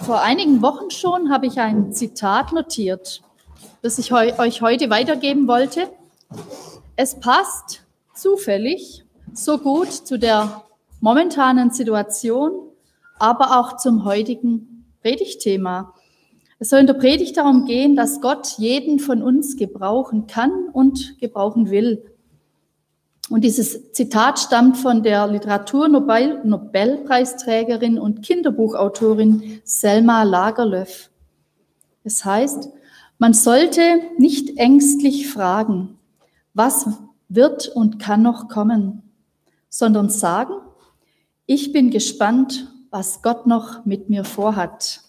Vor einigen Wochen schon habe ich ein Zitat notiert, das ich euch heute weitergeben wollte. Es passt zufällig so gut zu der momentanen Situation, aber auch zum heutigen Predigtthema. Es soll in der Predigt darum gehen, dass Gott jeden von uns gebrauchen kann und gebrauchen will. Und dieses Zitat stammt von der Literatur-Nobelpreisträgerin und Kinderbuchautorin Selma Lagerlöf. Es heißt, man sollte nicht ängstlich fragen, was wird und kann noch kommen, sondern sagen, ich bin gespannt, was Gott noch mit mir vorhat.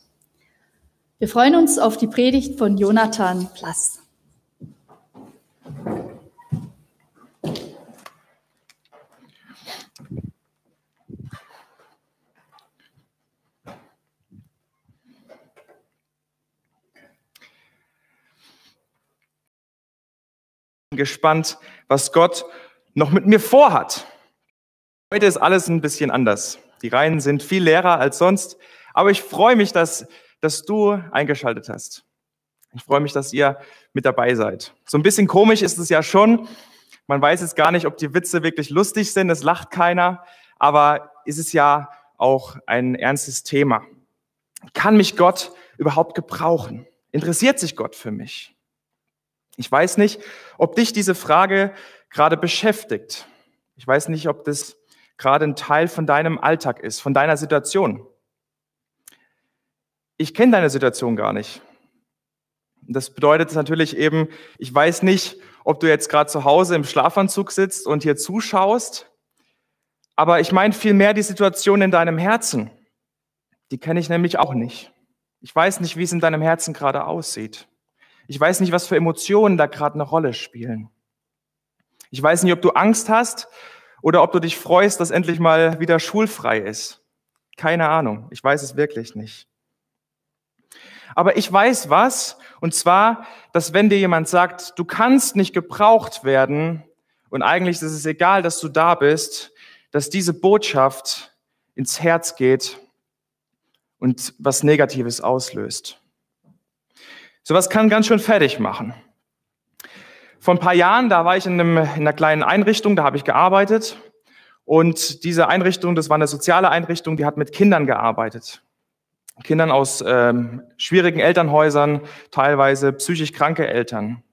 Wir freuen uns auf die Predigt von Jonathan Plass. Gespannt, was Gott noch mit mir vorhat. Heute ist alles ein bisschen anders. Die Reihen sind viel leerer als sonst, aber ich freue mich, dass, dass du eingeschaltet hast. Ich freue mich, dass ihr mit dabei seid. So ein bisschen komisch ist es ja schon. Man weiß jetzt gar nicht, ob die Witze wirklich lustig sind, es lacht keiner, aber ist es ja auch ein ernstes Thema. Kann mich Gott überhaupt gebrauchen? Interessiert sich Gott für mich? Ich weiß nicht, ob dich diese Frage gerade beschäftigt. Ich weiß nicht, ob das gerade ein Teil von deinem Alltag ist, von deiner Situation. Ich kenne deine Situation gar nicht. Das bedeutet natürlich eben, ich weiß nicht, ob du jetzt gerade zu Hause im Schlafanzug sitzt und hier zuschaust, aber ich meine vielmehr die Situation in deinem Herzen. Die kenne ich nämlich auch nicht. Ich weiß nicht, wie es in deinem Herzen gerade aussieht. Ich weiß nicht, was für Emotionen da gerade eine Rolle spielen. Ich weiß nicht, ob du Angst hast oder ob du dich freust, dass endlich mal wieder schulfrei ist. Keine Ahnung. Ich weiß es wirklich nicht. Aber ich weiß was, und zwar, dass wenn dir jemand sagt, du kannst nicht gebraucht werden und eigentlich ist es egal, dass du da bist, dass diese Botschaft ins Herz geht und was Negatives auslöst. Sowas kann ganz schön fertig machen. Vor ein paar Jahren, da war ich in, einem, in einer kleinen Einrichtung, da habe ich gearbeitet. Und diese Einrichtung, das war eine soziale Einrichtung, die hat mit Kindern gearbeitet. Kindern aus ähm, schwierigen Elternhäusern, teilweise psychisch kranke Eltern.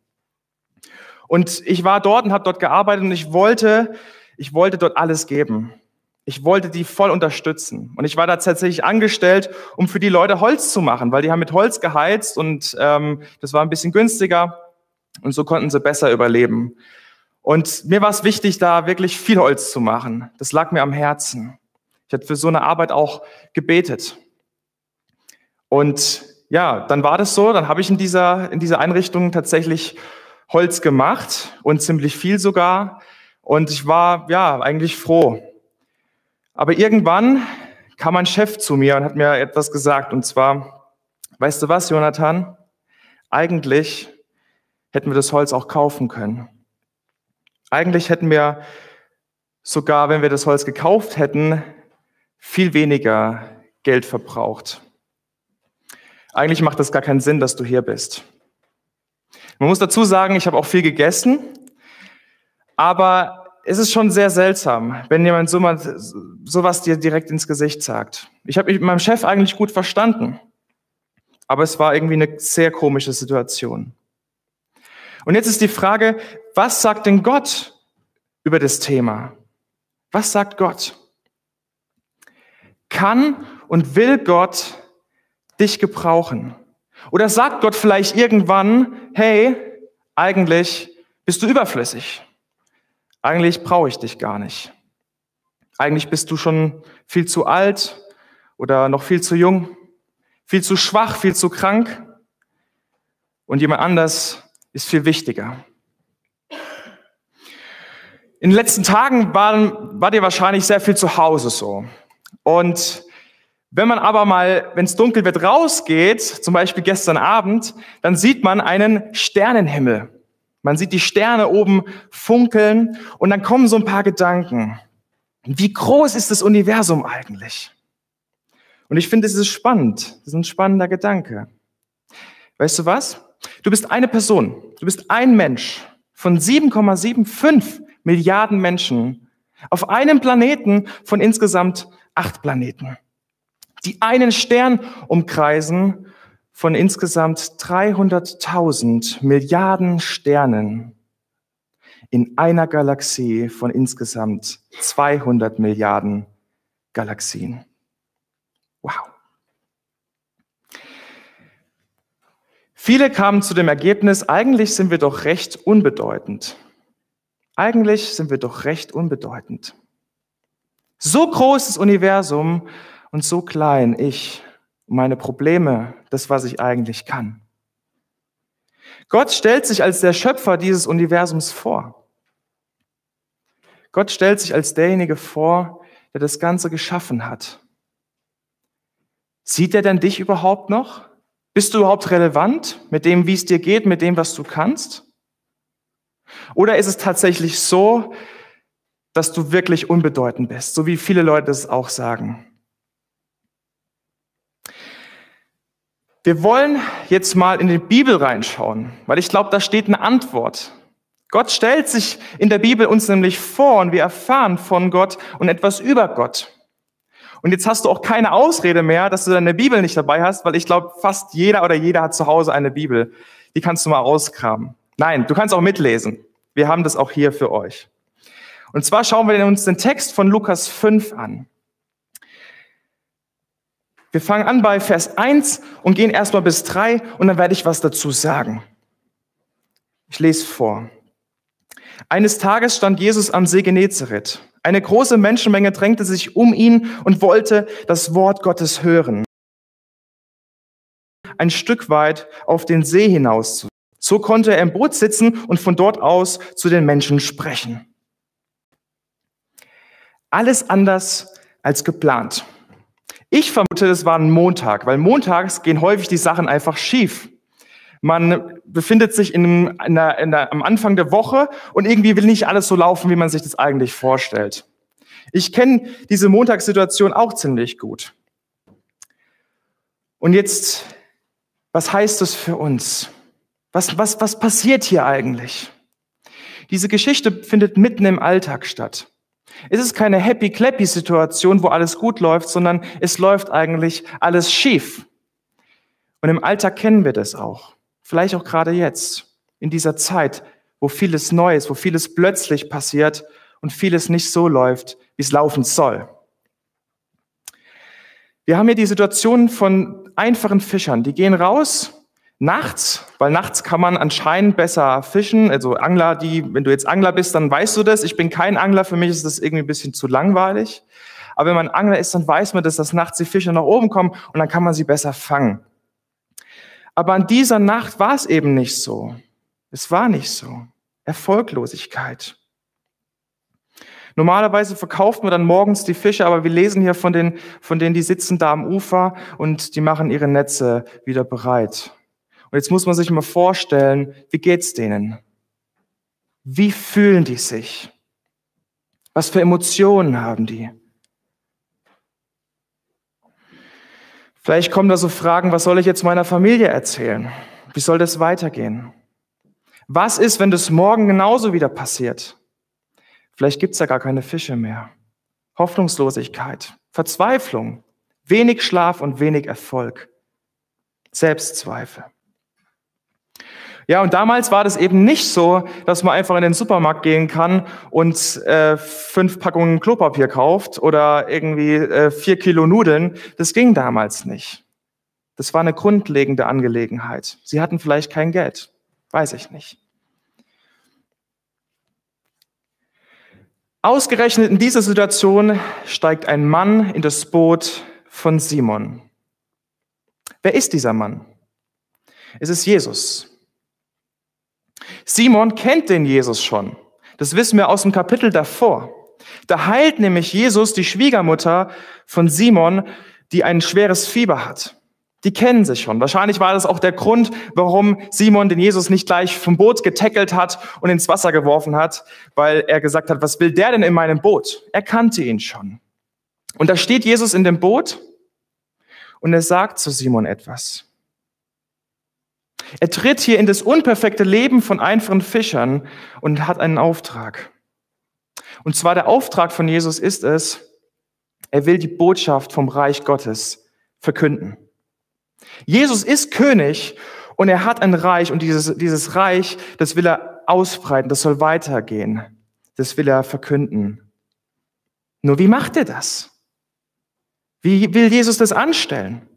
Und ich war dort und habe dort gearbeitet und ich wollte, ich wollte dort alles geben. Ich wollte die voll unterstützen. Und ich war da tatsächlich angestellt, um für die Leute Holz zu machen, weil die haben mit Holz geheizt und ähm, das war ein bisschen günstiger und so konnten sie besser überleben. Und mir war es wichtig, da wirklich viel Holz zu machen. Das lag mir am Herzen. Ich hatte für so eine Arbeit auch gebetet. Und ja, dann war das so, dann habe ich in dieser, in dieser Einrichtung tatsächlich Holz gemacht und ziemlich viel sogar. Und ich war ja eigentlich froh. Aber irgendwann kam mein Chef zu mir und hat mir etwas gesagt. Und zwar, weißt du was, Jonathan? Eigentlich hätten wir das Holz auch kaufen können. Eigentlich hätten wir sogar, wenn wir das Holz gekauft hätten, viel weniger Geld verbraucht. Eigentlich macht es gar keinen Sinn, dass du hier bist. Man muss dazu sagen, ich habe auch viel gegessen, aber es ist schon sehr seltsam, wenn jemand so mal, sowas dir direkt ins Gesicht sagt. Ich habe mich mit meinem Chef eigentlich gut verstanden, aber es war irgendwie eine sehr komische Situation. Und jetzt ist die Frage, was sagt denn Gott über das Thema? Was sagt Gott? Kann und will Gott dich gebrauchen? Oder sagt Gott vielleicht irgendwann, hey, eigentlich bist du überflüssig? Eigentlich brauche ich dich gar nicht. Eigentlich bist du schon viel zu alt oder noch viel zu jung, viel zu schwach, viel zu krank und jemand anders ist viel wichtiger. In den letzten Tagen war, war dir wahrscheinlich sehr viel zu Hause so. Und wenn man aber mal, wenn es dunkel wird, rausgeht, zum Beispiel gestern Abend, dann sieht man einen Sternenhimmel. Man sieht die Sterne oben funkeln und dann kommen so ein paar Gedanken. Wie groß ist das Universum eigentlich? Und ich finde, es ist spannend. Das ist ein spannender Gedanke. Weißt du was? Du bist eine Person. Du bist ein Mensch von 7,75 Milliarden Menschen auf einem Planeten von insgesamt acht Planeten, die einen Stern umkreisen von insgesamt 300.000 Milliarden Sternen in einer Galaxie von insgesamt 200 Milliarden Galaxien. Wow. Viele kamen zu dem Ergebnis, eigentlich sind wir doch recht unbedeutend. Eigentlich sind wir doch recht unbedeutend. So groß das Universum und so klein ich, meine Probleme, das, was ich eigentlich kann. Gott stellt sich als der Schöpfer dieses Universums vor. Gott stellt sich als derjenige vor, der das Ganze geschaffen hat. Sieht er denn dich überhaupt noch? Bist du überhaupt relevant mit dem, wie es dir geht, mit dem, was du kannst? Oder ist es tatsächlich so, dass du wirklich unbedeutend bist, so wie viele Leute es auch sagen? Wir wollen jetzt mal in die Bibel reinschauen, weil ich glaube, da steht eine Antwort. Gott stellt sich in der Bibel uns nämlich vor und wir erfahren von Gott und etwas über Gott. Und jetzt hast du auch keine Ausrede mehr, dass du deine Bibel nicht dabei hast, weil ich glaube, fast jeder oder jeder hat zu Hause eine Bibel. Die kannst du mal auskramen. Nein, du kannst auch mitlesen. Wir haben das auch hier für euch. Und zwar schauen wir uns den Text von Lukas 5 an. Wir fangen an bei Vers 1 und gehen erstmal bis 3 und dann werde ich was dazu sagen. Ich lese vor. Eines Tages stand Jesus am See Genezareth. Eine große Menschenmenge drängte sich um ihn und wollte das Wort Gottes hören. Ein Stück weit auf den See hinaus. So konnte er im Boot sitzen und von dort aus zu den Menschen sprechen. Alles anders als geplant. Ich vermute, es war ein Montag, weil montags gehen häufig die Sachen einfach schief. Man befindet sich in, in, der, in der, am Anfang der Woche und irgendwie will nicht alles so laufen, wie man sich das eigentlich vorstellt. Ich kenne diese Montagssituation auch ziemlich gut. Und jetzt, was heißt das für uns? Was, was, was passiert hier eigentlich? Diese Geschichte findet mitten im Alltag statt. Es ist keine happy-clappy-Situation, wo alles gut läuft, sondern es läuft eigentlich alles schief. Und im Alltag kennen wir das auch. Vielleicht auch gerade jetzt, in dieser Zeit, wo vieles Neues, wo vieles plötzlich passiert und vieles nicht so läuft, wie es laufen soll. Wir haben hier die Situation von einfachen Fischern, die gehen raus nachts, weil nachts kann man anscheinend besser fischen. Also Angler, die, wenn du jetzt Angler bist, dann weißt du das. Ich bin kein Angler, für mich ist das irgendwie ein bisschen zu langweilig. Aber wenn man Angler ist, dann weiß man, dass das nachts die Fische nach oben kommen und dann kann man sie besser fangen. Aber an dieser Nacht war es eben nicht so. Es war nicht so. Erfolglosigkeit. Normalerweise verkauft man dann morgens die Fische, aber wir lesen hier von denen, von denen, die sitzen da am Ufer und die machen ihre Netze wieder bereit. Und jetzt muss man sich mal vorstellen, wie geht's denen? Wie fühlen die sich? Was für Emotionen haben die? Vielleicht kommen da so Fragen, was soll ich jetzt meiner Familie erzählen? Wie soll das weitergehen? Was ist, wenn das morgen genauso wieder passiert? Vielleicht gibt's da gar keine Fische mehr. Hoffnungslosigkeit, Verzweiflung, wenig Schlaf und wenig Erfolg, Selbstzweifel. Ja, und damals war das eben nicht so, dass man einfach in den Supermarkt gehen kann und äh, fünf Packungen Klopapier kauft oder irgendwie äh, vier Kilo Nudeln. Das ging damals nicht. Das war eine grundlegende Angelegenheit. Sie hatten vielleicht kein Geld. Weiß ich nicht. Ausgerechnet in dieser Situation steigt ein Mann in das Boot von Simon. Wer ist dieser Mann? Es ist Jesus. Simon kennt den Jesus schon. Das wissen wir aus dem Kapitel davor. Da heilt nämlich Jesus die Schwiegermutter von Simon, die ein schweres Fieber hat. Die kennen sich schon. Wahrscheinlich war das auch der Grund, warum Simon den Jesus nicht gleich vom Boot getackelt hat und ins Wasser geworfen hat, weil er gesagt hat, was will der denn in meinem Boot? Er kannte ihn schon. Und da steht Jesus in dem Boot und er sagt zu Simon etwas. Er tritt hier in das unperfekte Leben von einfachen Fischern und hat einen Auftrag. Und zwar der Auftrag von Jesus ist es, er will die Botschaft vom Reich Gottes verkünden. Jesus ist König und er hat ein Reich und dieses, dieses Reich, das will er ausbreiten, das soll weitergehen, das will er verkünden. Nur wie macht er das? Wie will Jesus das anstellen?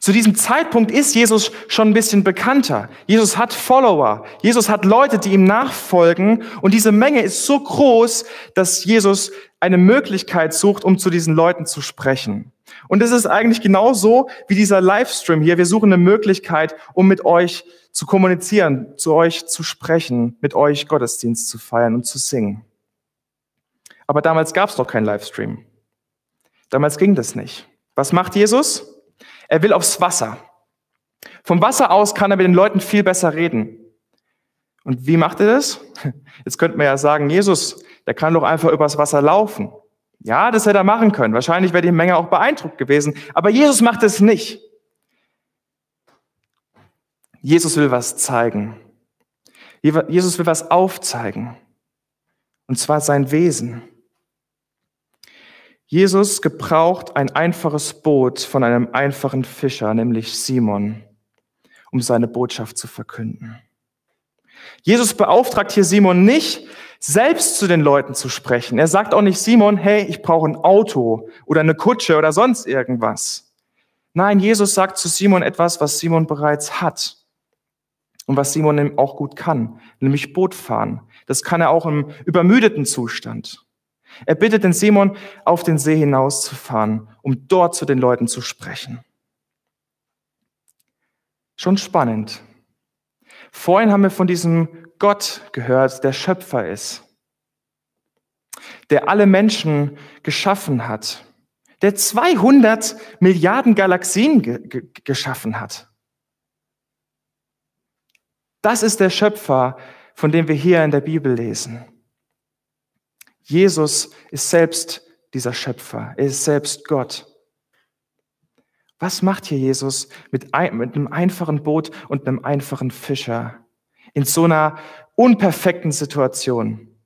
Zu diesem Zeitpunkt ist Jesus schon ein bisschen bekannter. Jesus hat Follower. Jesus hat Leute, die ihm nachfolgen. Und diese Menge ist so groß, dass Jesus eine Möglichkeit sucht, um zu diesen Leuten zu sprechen. Und es ist eigentlich genauso wie dieser Livestream hier. Wir suchen eine Möglichkeit, um mit euch zu kommunizieren, zu euch zu sprechen, mit euch Gottesdienst zu feiern und zu singen. Aber damals gab es noch keinen Livestream. Damals ging das nicht. Was macht Jesus? Er will aufs Wasser. Vom Wasser aus kann er mit den Leuten viel besser reden. Und wie macht er das? Jetzt könnte man ja sagen, Jesus, der kann doch einfach übers Wasser laufen. Ja, das hätte er machen können. Wahrscheinlich wäre die Menge auch beeindruckt gewesen. Aber Jesus macht es nicht. Jesus will was zeigen. Jesus will was aufzeigen. Und zwar sein Wesen. Jesus gebraucht ein einfaches Boot von einem einfachen Fischer, nämlich Simon, um seine Botschaft zu verkünden. Jesus beauftragt hier Simon nicht, selbst zu den Leuten zu sprechen. Er sagt auch nicht Simon, hey, ich brauche ein Auto oder eine Kutsche oder sonst irgendwas. Nein, Jesus sagt zu Simon etwas, was Simon bereits hat und was Simon auch gut kann, nämlich Boot fahren. Das kann er auch im übermüdeten Zustand. Er bittet den Simon, auf den See hinauszufahren, um dort zu den Leuten zu sprechen. Schon spannend. Vorhin haben wir von diesem Gott gehört, der Schöpfer ist, der alle Menschen geschaffen hat, der 200 Milliarden Galaxien ge ge geschaffen hat. Das ist der Schöpfer, von dem wir hier in der Bibel lesen. Jesus ist selbst dieser Schöpfer. Er ist selbst Gott. Was macht hier Jesus mit, ein, mit einem einfachen Boot und einem einfachen Fischer in so einer unperfekten Situation?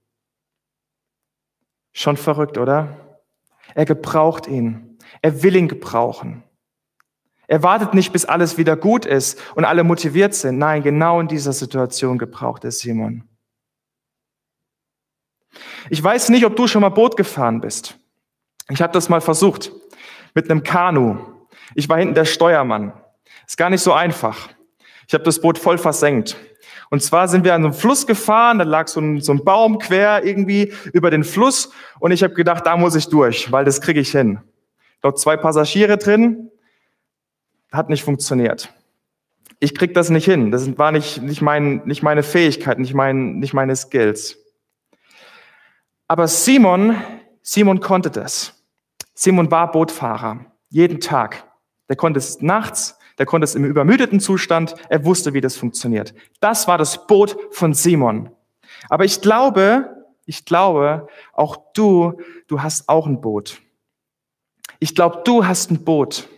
Schon verrückt, oder? Er gebraucht ihn. Er will ihn gebrauchen. Er wartet nicht, bis alles wieder gut ist und alle motiviert sind. Nein, genau in dieser Situation gebraucht er Simon. Ich weiß nicht, ob du schon mal Boot gefahren bist. Ich habe das mal versucht mit einem Kanu. Ich war hinten der Steuermann. Ist gar nicht so einfach. Ich habe das Boot voll versenkt. Und zwar sind wir an so einem Fluss gefahren, da lag so ein, so ein Baum quer irgendwie über den Fluss und ich habe gedacht, da muss ich durch, weil das kriege ich hin. Dort zwei Passagiere drin, hat nicht funktioniert. Ich krieg das nicht hin. Das war nicht, nicht, mein, nicht meine Fähigkeit, nicht, mein, nicht meine Skills. Aber Simon, Simon konnte das. Simon war Bootfahrer, jeden Tag. Der konnte es nachts, der konnte es im übermüdeten Zustand, er wusste, wie das funktioniert. Das war das Boot von Simon. Aber ich glaube, ich glaube, auch du, du hast auch ein Boot. Ich glaube, du hast ein Boot.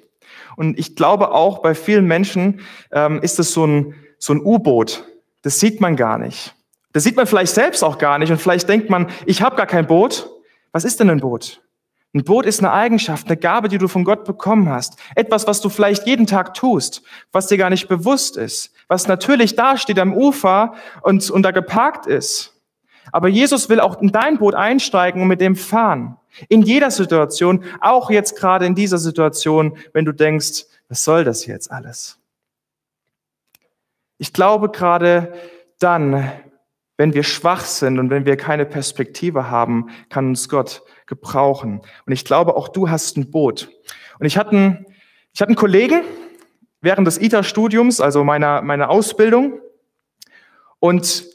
Und ich glaube auch, bei vielen Menschen ähm, ist es so ein, so ein U-Boot. Das sieht man gar nicht. Das sieht man vielleicht selbst auch gar nicht und vielleicht denkt man, ich habe gar kein Boot. Was ist denn ein Boot? Ein Boot ist eine Eigenschaft, eine Gabe, die du von Gott bekommen hast. Etwas, was du vielleicht jeden Tag tust, was dir gar nicht bewusst ist, was natürlich da steht am Ufer und, und da geparkt ist. Aber Jesus will auch in dein Boot einsteigen und mit dem fahren. In jeder Situation, auch jetzt gerade in dieser Situation, wenn du denkst, was soll das jetzt alles? Ich glaube gerade dann, wenn wir schwach sind und wenn wir keine Perspektive haben, kann uns Gott gebrauchen. Und ich glaube, auch du hast ein Boot. Und ich hatte einen, ich hatte einen Kollegen während des ITER-Studiums, also meiner, meiner Ausbildung. Und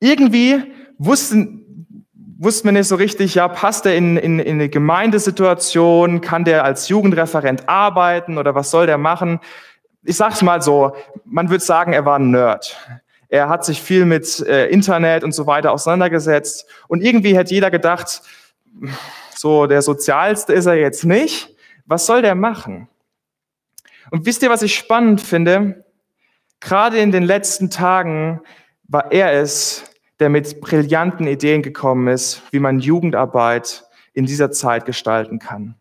irgendwie wussten, wussten wir nicht so richtig, ja, passt er in, in, in eine Gemeindesituation? Kann der als Jugendreferent arbeiten oder was soll der machen? Ich sag's mal so, man würde sagen, er war ein Nerd. Er hat sich viel mit äh, Internet und so weiter auseinandergesetzt. Und irgendwie hätte jeder gedacht, so der sozialste ist er jetzt nicht, Was soll der machen? Und wisst ihr, was ich spannend finde? Gerade in den letzten Tagen war er es, der mit brillanten Ideen gekommen ist, wie man Jugendarbeit in dieser Zeit gestalten kann.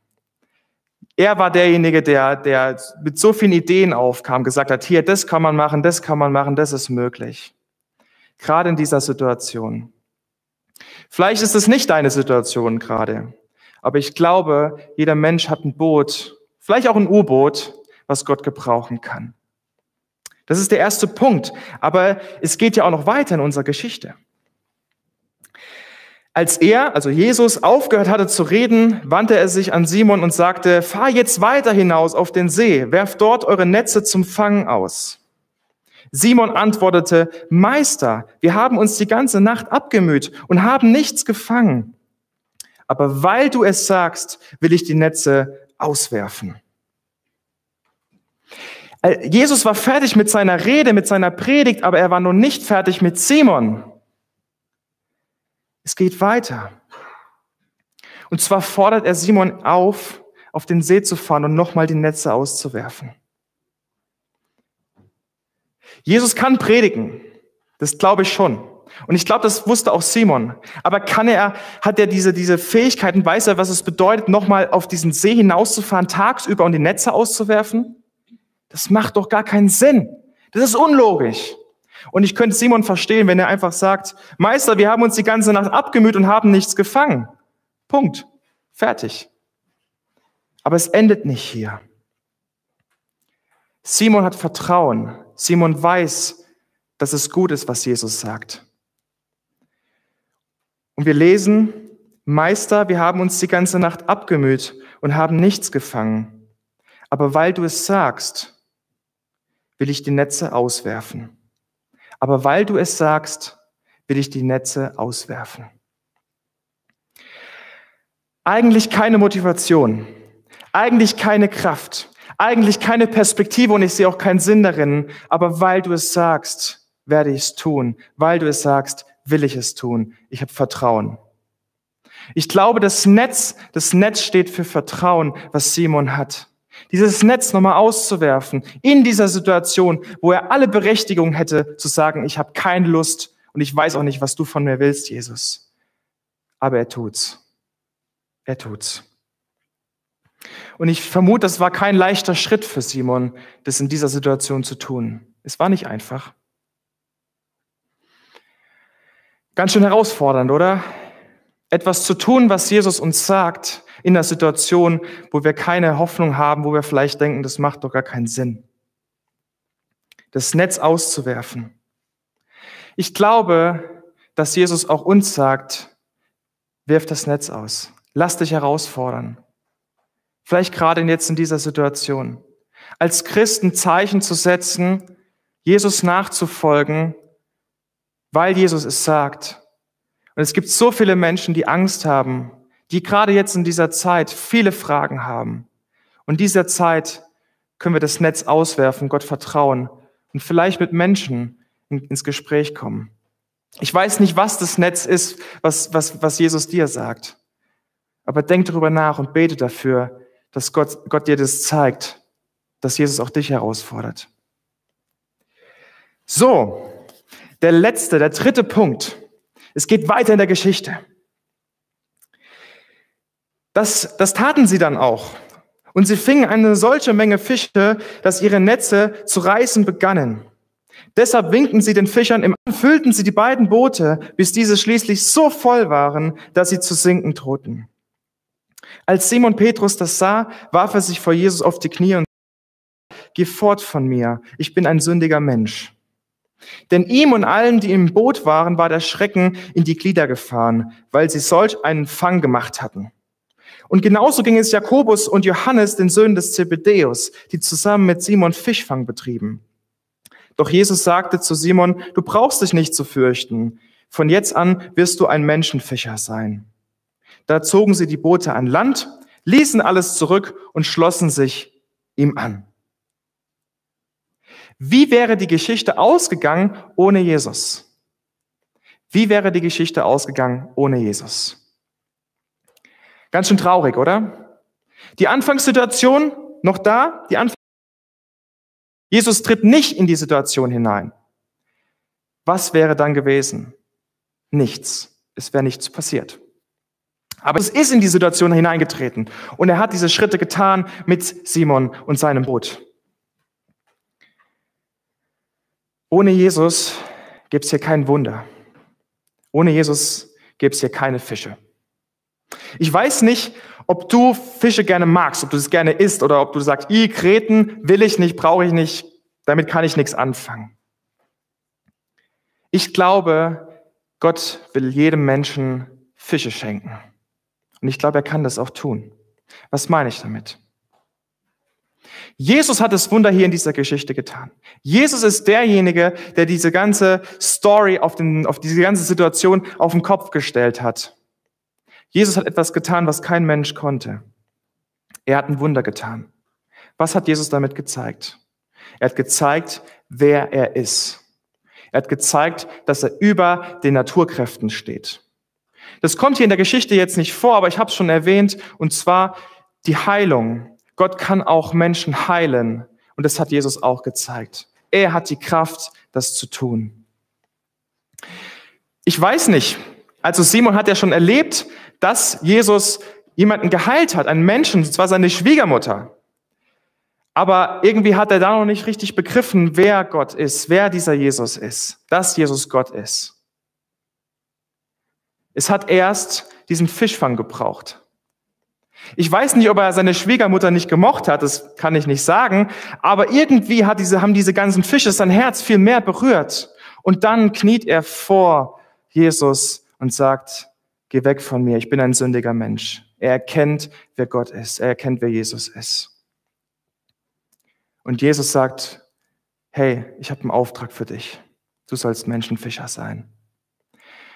Er war derjenige, der, der mit so vielen Ideen aufkam, gesagt hat, hier, das kann man machen, das kann man machen, das ist möglich. Gerade in dieser Situation. Vielleicht ist es nicht deine Situation gerade, aber ich glaube, jeder Mensch hat ein Boot, vielleicht auch ein U-Boot, was Gott gebrauchen kann. Das ist der erste Punkt. Aber es geht ja auch noch weiter in unserer Geschichte. Als er, also Jesus, aufgehört hatte zu reden, wandte er sich an Simon und sagte, fahr jetzt weiter hinaus auf den See, werft dort eure Netze zum Fangen aus. Simon antwortete, Meister, wir haben uns die ganze Nacht abgemüht und haben nichts gefangen. Aber weil du es sagst, will ich die Netze auswerfen. Äh, Jesus war fertig mit seiner Rede, mit seiner Predigt, aber er war noch nicht fertig mit Simon. Es geht weiter. Und zwar fordert er Simon auf, auf den See zu fahren und nochmal die Netze auszuwerfen. Jesus kann predigen. Das glaube ich schon. Und ich glaube, das wusste auch Simon. Aber kann er, hat er diese, diese Fähigkeiten, weiß er, was es bedeutet, nochmal auf diesen See hinauszufahren, tagsüber und die Netze auszuwerfen? Das macht doch gar keinen Sinn. Das ist unlogisch. Und ich könnte Simon verstehen, wenn er einfach sagt, Meister, wir haben uns die ganze Nacht abgemüht und haben nichts gefangen. Punkt. Fertig. Aber es endet nicht hier. Simon hat Vertrauen. Simon weiß, dass es gut ist, was Jesus sagt. Und wir lesen, Meister, wir haben uns die ganze Nacht abgemüht und haben nichts gefangen. Aber weil du es sagst, will ich die Netze auswerfen aber weil du es sagst, will ich die Netze auswerfen. Eigentlich keine Motivation, eigentlich keine Kraft, eigentlich keine Perspektive und ich sehe auch keinen Sinn darin, aber weil du es sagst, werde ich es tun. Weil du es sagst, will ich es tun. Ich habe Vertrauen. Ich glaube, das Netz, das Netz steht für Vertrauen, was Simon hat dieses Netz nochmal auszuwerfen in dieser Situation, wo er alle Berechtigung hätte zu sagen, ich habe keine Lust und ich weiß auch nicht, was du von mir willst, Jesus. Aber er tut's. Er tut's. Und ich vermute, das war kein leichter Schritt für Simon, das in dieser Situation zu tun. Es war nicht einfach. Ganz schön herausfordernd, oder? Etwas zu tun, was Jesus uns sagt, in einer Situation, wo wir keine Hoffnung haben, wo wir vielleicht denken, das macht doch gar keinen Sinn. Das Netz auszuwerfen. Ich glaube, dass Jesus auch uns sagt, wirf das Netz aus. Lass dich herausfordern. Vielleicht gerade jetzt in dieser Situation. Als Christen Zeichen zu setzen, Jesus nachzufolgen, weil Jesus es sagt. Und es gibt so viele Menschen, die Angst haben, die gerade jetzt in dieser Zeit viele Fragen haben. Und dieser Zeit können wir das Netz auswerfen, Gott vertrauen und vielleicht mit Menschen ins Gespräch kommen. Ich weiß nicht, was das Netz ist, was, was, was Jesus dir sagt. Aber denk darüber nach und bete dafür, dass Gott, Gott dir das zeigt, dass Jesus auch dich herausfordert. So, der letzte, der dritte Punkt. Es geht weiter in der Geschichte. Das, das taten sie dann auch. Und sie fingen eine solche Menge Fische, dass ihre Netze zu reißen begannen. Deshalb winkten sie den Fischern im An, füllten sie die beiden Boote, bis diese schließlich so voll waren, dass sie zu sinken drohten. Als Simon Petrus das sah, warf er sich vor Jesus auf die Knie und sagte, Geh fort von mir, ich bin ein sündiger Mensch. Denn ihm und allen, die im Boot waren, war der Schrecken in die Glieder gefahren, weil sie solch einen Fang gemacht hatten. Und genauso ging es Jakobus und Johannes, den Söhnen des Zebedeus, die zusammen mit Simon Fischfang betrieben. Doch Jesus sagte zu Simon, du brauchst dich nicht zu fürchten. Von jetzt an wirst du ein Menschenfischer sein. Da zogen sie die Boote an Land, ließen alles zurück und schlossen sich ihm an. Wie wäre die Geschichte ausgegangen ohne Jesus? Wie wäre die Geschichte ausgegangen ohne Jesus? Ganz schön traurig, oder? Die Anfangssituation noch da, die Anfang Jesus tritt nicht in die Situation hinein. Was wäre dann gewesen? Nichts. Es wäre nichts passiert. Aber es ist in die Situation hineingetreten und er hat diese Schritte getan mit Simon und seinem Boot. Ohne Jesus gibt es hier kein Wunder. Ohne Jesus gibt es hier keine Fische. Ich weiß nicht, ob du Fische gerne magst, ob du es gerne isst oder ob du sagst, i Kreten will ich nicht, brauche ich nicht, damit kann ich nichts anfangen. Ich glaube, Gott will jedem Menschen Fische schenken. Und ich glaube, er kann das auch tun. Was meine ich damit? Jesus hat das Wunder hier in dieser Geschichte getan. Jesus ist derjenige, der diese ganze Story auf, den, auf diese ganze Situation auf den Kopf gestellt hat. Jesus hat etwas getan, was kein Mensch konnte. Er hat ein Wunder getan. Was hat Jesus damit gezeigt? Er hat gezeigt, wer er ist. Er hat gezeigt, dass er über den Naturkräften steht. Das kommt hier in der Geschichte jetzt nicht vor, aber ich habe es schon erwähnt, und zwar die Heilung. Gott kann auch Menschen heilen, und das hat Jesus auch gezeigt. Er hat die Kraft, das zu tun. Ich weiß nicht, also Simon hat ja schon erlebt, dass Jesus jemanden geheilt hat, einen Menschen, und zwar seine Schwiegermutter. Aber irgendwie hat er da noch nicht richtig begriffen, wer Gott ist, wer dieser Jesus ist, dass Jesus Gott ist. Es hat erst diesen Fischfang gebraucht. Ich weiß nicht, ob er seine Schwiegermutter nicht gemocht hat, das kann ich nicht sagen, aber irgendwie hat diese, haben diese ganzen Fische sein Herz viel mehr berührt. Und dann kniet er vor Jesus und sagt, geh weg von mir, ich bin ein sündiger Mensch. Er erkennt, wer Gott ist. Er erkennt, wer Jesus ist. Und Jesus sagt, hey, ich habe einen Auftrag für dich. Du sollst Menschenfischer sein.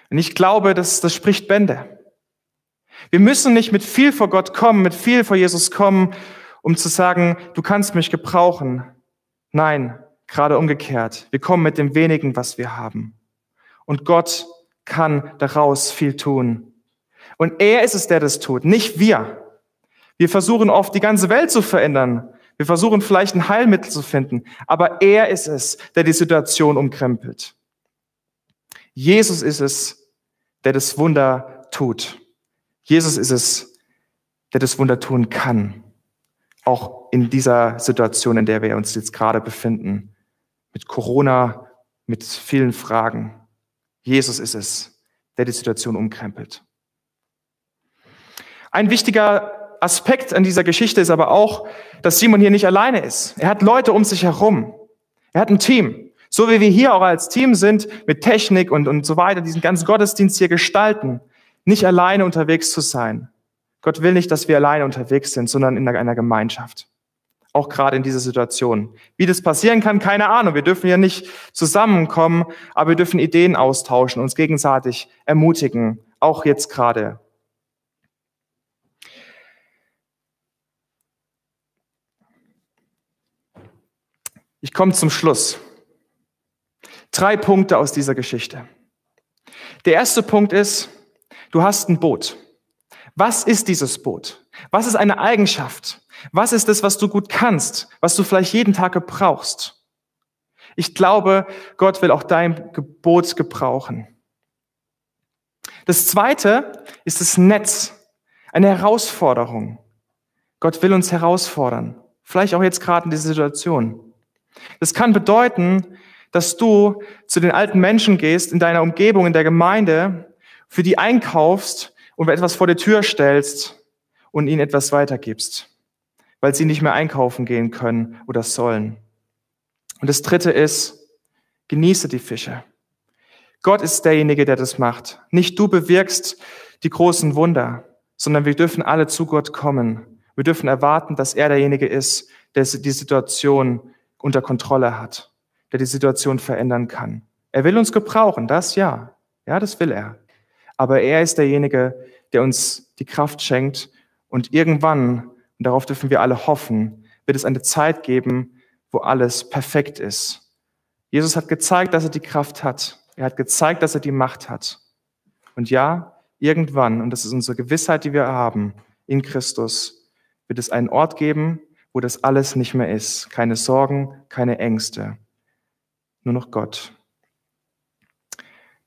Und ich glaube, das, das spricht Bände. Wir müssen nicht mit viel vor Gott kommen, mit viel vor Jesus kommen, um zu sagen, du kannst mich gebrauchen. Nein, gerade umgekehrt. Wir kommen mit dem wenigen, was wir haben. Und Gott kann daraus viel tun. Und er ist es, der das tut, nicht wir. Wir versuchen oft, die ganze Welt zu verändern. Wir versuchen vielleicht ein Heilmittel zu finden. Aber er ist es, der die Situation umkrempelt. Jesus ist es, der das Wunder tut. Jesus ist es, der das Wunder tun kann. Auch in dieser Situation, in der wir uns jetzt gerade befinden. Mit Corona, mit vielen Fragen. Jesus ist es, der die Situation umkrempelt. Ein wichtiger Aspekt an dieser Geschichte ist aber auch, dass Simon hier nicht alleine ist. Er hat Leute um sich herum. Er hat ein Team. So wie wir hier auch als Team sind, mit Technik und, und so weiter, diesen ganzen Gottesdienst hier gestalten, nicht alleine unterwegs zu sein. Gott will nicht, dass wir alleine unterwegs sind, sondern in einer Gemeinschaft auch gerade in dieser Situation. Wie das passieren kann, keine Ahnung. Wir dürfen ja nicht zusammenkommen, aber wir dürfen Ideen austauschen, uns gegenseitig ermutigen, auch jetzt gerade. Ich komme zum Schluss. Drei Punkte aus dieser Geschichte. Der erste Punkt ist, du hast ein Boot. Was ist dieses Boot? Was ist eine Eigenschaft? Was ist es, was du gut kannst, was du vielleicht jeden Tag gebrauchst? Ich glaube, Gott will auch dein Gebot gebrauchen. Das zweite ist das Netz, eine Herausforderung. Gott will uns herausfordern. Vielleicht auch jetzt gerade in dieser Situation. Das kann bedeuten, dass du zu den alten Menschen gehst in deiner Umgebung, in der Gemeinde, für die einkaufst und etwas vor der Tür stellst und ihnen etwas weitergibst weil sie nicht mehr einkaufen gehen können oder sollen. Und das Dritte ist, genieße die Fische. Gott ist derjenige, der das macht. Nicht du bewirkst die großen Wunder, sondern wir dürfen alle zu Gott kommen. Wir dürfen erwarten, dass er derjenige ist, der die Situation unter Kontrolle hat, der die Situation verändern kann. Er will uns gebrauchen, das ja. Ja, das will er. Aber er ist derjenige, der uns die Kraft schenkt und irgendwann und darauf dürfen wir alle hoffen, wird es eine Zeit geben, wo alles perfekt ist. Jesus hat gezeigt, dass er die Kraft hat. Er hat gezeigt, dass er die Macht hat. Und ja, irgendwann, und das ist unsere Gewissheit, die wir haben, in Christus, wird es einen Ort geben, wo das alles nicht mehr ist. Keine Sorgen, keine Ängste. Nur noch Gott.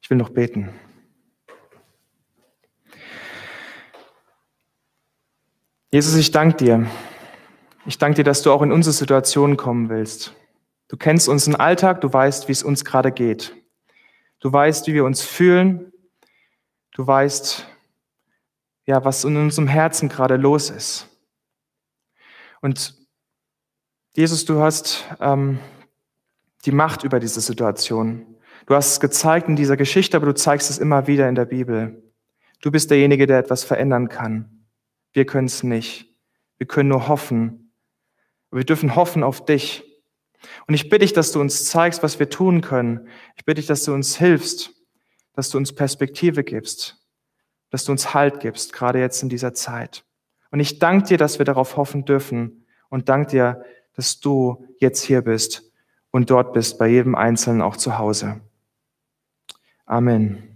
Ich will noch beten. Jesus, ich danke dir. Ich danke dir, dass du auch in unsere Situation kommen willst. Du kennst unseren Alltag, du weißt, wie es uns gerade geht. Du weißt, wie wir uns fühlen. Du weißt, ja, was in unserem Herzen gerade los ist. Und Jesus, du hast ähm, die Macht über diese Situation. Du hast es gezeigt in dieser Geschichte, aber du zeigst es immer wieder in der Bibel. Du bist derjenige, der etwas verändern kann. Wir können es nicht. Wir können nur hoffen. Wir dürfen hoffen auf dich. Und ich bitte dich, dass du uns zeigst, was wir tun können. Ich bitte dich, dass du uns hilfst, dass du uns Perspektive gibst, dass du uns Halt gibst, gerade jetzt in dieser Zeit. Und ich danke dir, dass wir darauf hoffen dürfen und danke dir, dass du jetzt hier bist und dort bist, bei jedem Einzelnen auch zu Hause. Amen.